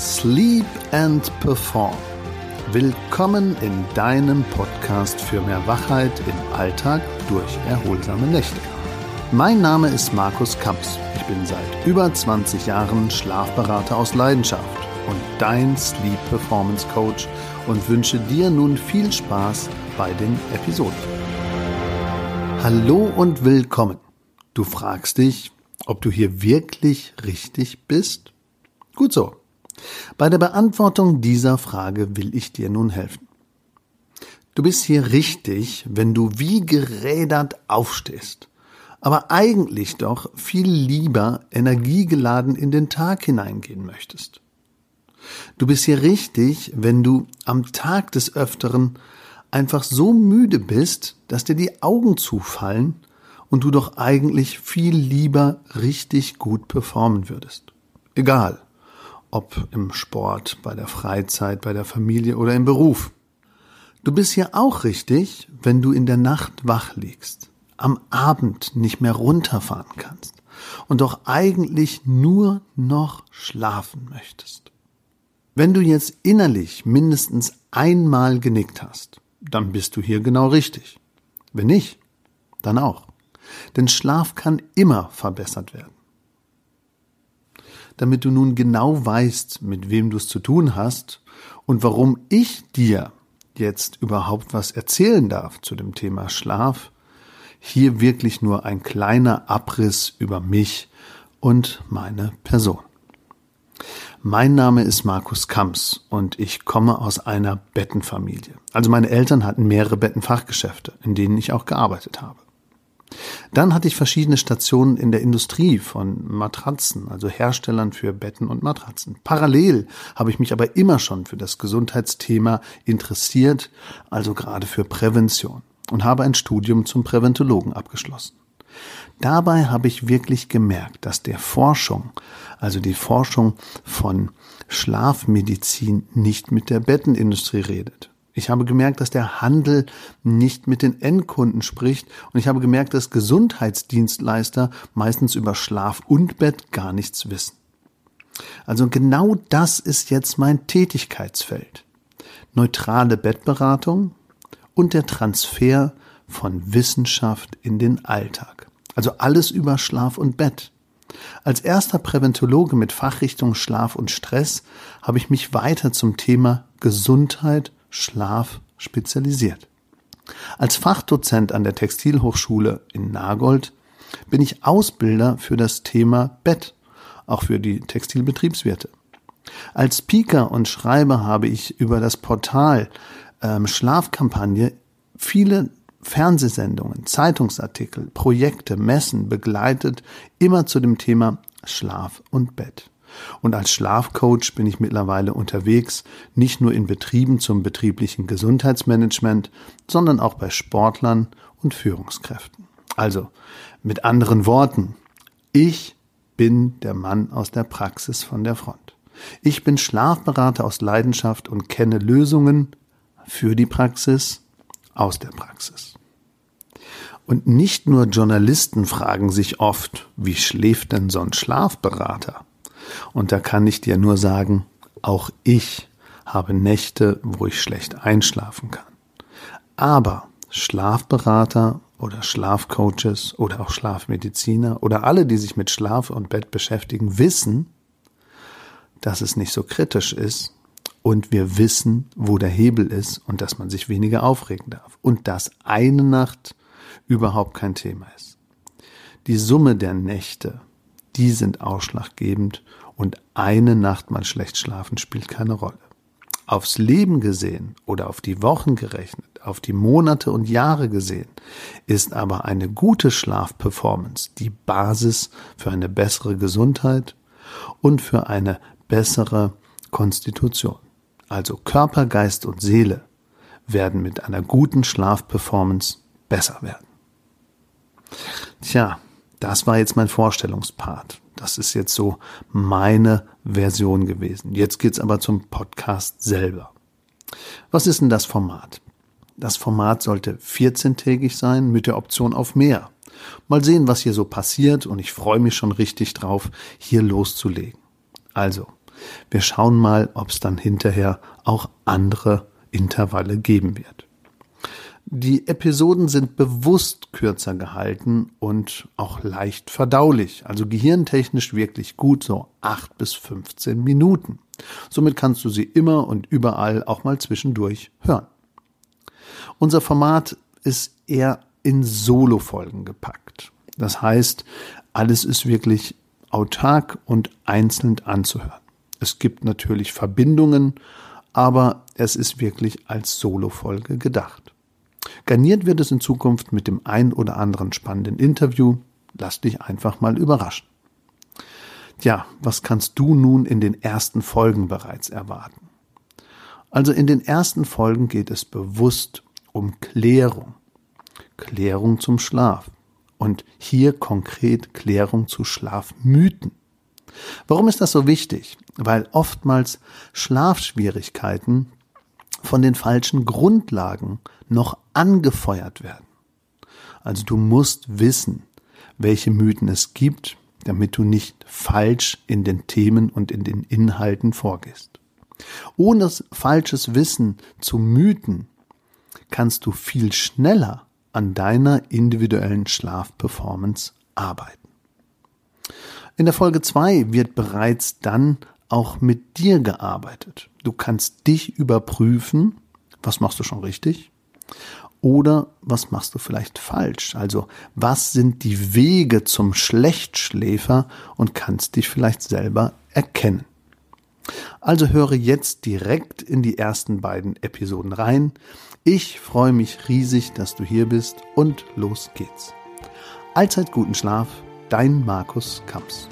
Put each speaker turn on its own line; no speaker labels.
Sleep and Perform. Willkommen in deinem Podcast für mehr Wachheit im Alltag durch erholsame Nächte. Mein Name ist Markus Kamps. Ich bin seit über 20 Jahren Schlafberater aus Leidenschaft und dein Sleep Performance Coach und wünsche dir nun viel Spaß bei den Episoden. Hallo und willkommen. Du fragst dich, ob du hier wirklich richtig bist? Gut so. Bei der Beantwortung dieser Frage will ich dir nun helfen. Du bist hier richtig, wenn du wie gerädert aufstehst, aber eigentlich doch viel lieber energiegeladen in den Tag hineingehen möchtest. Du bist hier richtig, wenn du am Tag des Öfteren einfach so müde bist, dass dir die Augen zufallen und du doch eigentlich viel lieber richtig gut performen würdest. Egal, ob im Sport, bei der Freizeit, bei der Familie oder im Beruf. Du bist hier auch richtig, wenn du in der Nacht wach liegst, am Abend nicht mehr runterfahren kannst und doch eigentlich nur noch schlafen möchtest. Wenn du jetzt innerlich mindestens einmal genickt hast, dann bist du hier genau richtig. Wenn nicht, dann auch. Denn Schlaf kann immer verbessert werden damit du nun genau weißt, mit wem du es zu tun hast und warum ich dir jetzt überhaupt was erzählen darf zu dem Thema Schlaf. Hier wirklich nur ein kleiner Abriss über mich und meine Person. Mein Name ist Markus Kamps und ich komme aus einer Bettenfamilie. Also meine Eltern hatten mehrere Bettenfachgeschäfte, in denen ich auch gearbeitet habe. Dann hatte ich verschiedene Stationen in der Industrie von Matratzen, also Herstellern für Betten und Matratzen. Parallel habe ich mich aber immer schon für das Gesundheitsthema interessiert, also gerade für Prävention und habe ein Studium zum Präventologen abgeschlossen. Dabei habe ich wirklich gemerkt, dass der Forschung, also die Forschung von Schlafmedizin nicht mit der Bettenindustrie redet. Ich habe gemerkt, dass der Handel nicht mit den Endkunden spricht und ich habe gemerkt, dass Gesundheitsdienstleister meistens über Schlaf und Bett gar nichts wissen. Also genau das ist jetzt mein Tätigkeitsfeld. Neutrale Bettberatung und der Transfer von Wissenschaft in den Alltag. Also alles über Schlaf und Bett. Als erster Präventologe mit Fachrichtung Schlaf und Stress habe ich mich weiter zum Thema Gesundheit Schlaf spezialisiert. Als Fachdozent an der Textilhochschule in Nagold bin ich Ausbilder für das Thema Bett, auch für die Textilbetriebswirte. Als Speaker und Schreiber habe ich über das Portal ähm, Schlafkampagne viele Fernsehsendungen, Zeitungsartikel, Projekte, Messen begleitet, immer zu dem Thema Schlaf und Bett. Und als Schlafcoach bin ich mittlerweile unterwegs, nicht nur in Betrieben zum betrieblichen Gesundheitsmanagement, sondern auch bei Sportlern und Führungskräften. Also, mit anderen Worten, ich bin der Mann aus der Praxis von der Front. Ich bin Schlafberater aus Leidenschaft und kenne Lösungen für die Praxis aus der Praxis. Und nicht nur Journalisten fragen sich oft, wie schläft denn so ein Schlafberater? Und da kann ich dir nur sagen, auch ich habe Nächte, wo ich schlecht einschlafen kann. Aber Schlafberater oder Schlafcoaches oder auch Schlafmediziner oder alle, die sich mit Schlaf und Bett beschäftigen, wissen, dass es nicht so kritisch ist und wir wissen, wo der Hebel ist und dass man sich weniger aufregen darf und dass eine Nacht überhaupt kein Thema ist. Die Summe der Nächte, die sind ausschlaggebend und eine Nacht mal schlecht schlafen spielt keine Rolle. Aufs Leben gesehen oder auf die Wochen gerechnet, auf die Monate und Jahre gesehen, ist aber eine gute Schlafperformance die Basis für eine bessere Gesundheit und für eine bessere Konstitution. Also Körper, Geist und Seele werden mit einer guten Schlafperformance besser werden. Tja, das war jetzt mein Vorstellungspart. Das ist jetzt so meine Version gewesen. Jetzt geht's aber zum Podcast selber. Was ist denn das Format? Das Format sollte 14-tägig sein mit der Option auf mehr. Mal sehen, was hier so passiert und ich freue mich schon richtig drauf, hier loszulegen. Also, Wir schauen mal, ob es dann hinterher auch andere Intervalle geben wird. Die Episoden sind bewusst kürzer gehalten und auch leicht verdaulich, also gehirntechnisch wirklich gut, so acht bis 15 Minuten. Somit kannst du sie immer und überall auch mal zwischendurch hören. Unser Format ist eher in Solo-Folgen gepackt. Das heißt, alles ist wirklich autark und einzeln anzuhören. Es gibt natürlich Verbindungen, aber es ist wirklich als Solo-Folge gedacht. Garniert wird es in Zukunft mit dem ein oder anderen spannenden Interview. Lass dich einfach mal überraschen. Tja, was kannst du nun in den ersten Folgen bereits erwarten? Also in den ersten Folgen geht es bewusst um Klärung. Klärung zum Schlaf. Und hier konkret Klärung zu Schlafmythen. Warum ist das so wichtig? Weil oftmals Schlafschwierigkeiten von den falschen Grundlagen noch angefeuert werden. Also du musst wissen, welche Mythen es gibt, damit du nicht falsch in den Themen und in den Inhalten vorgehst. Ohne falsches Wissen zu Mythen kannst du viel schneller an deiner individuellen Schlafperformance arbeiten. In der Folge 2 wird bereits dann auch mit dir gearbeitet. Du kannst dich überprüfen, was machst du schon richtig oder was machst du vielleicht falsch? Also was sind die Wege zum Schlechtschläfer und kannst dich vielleicht selber erkennen. Also höre jetzt direkt in die ersten beiden Episoden rein. Ich freue mich riesig, dass du hier bist und los geht's. Allzeit guten Schlaf, dein Markus Kamps.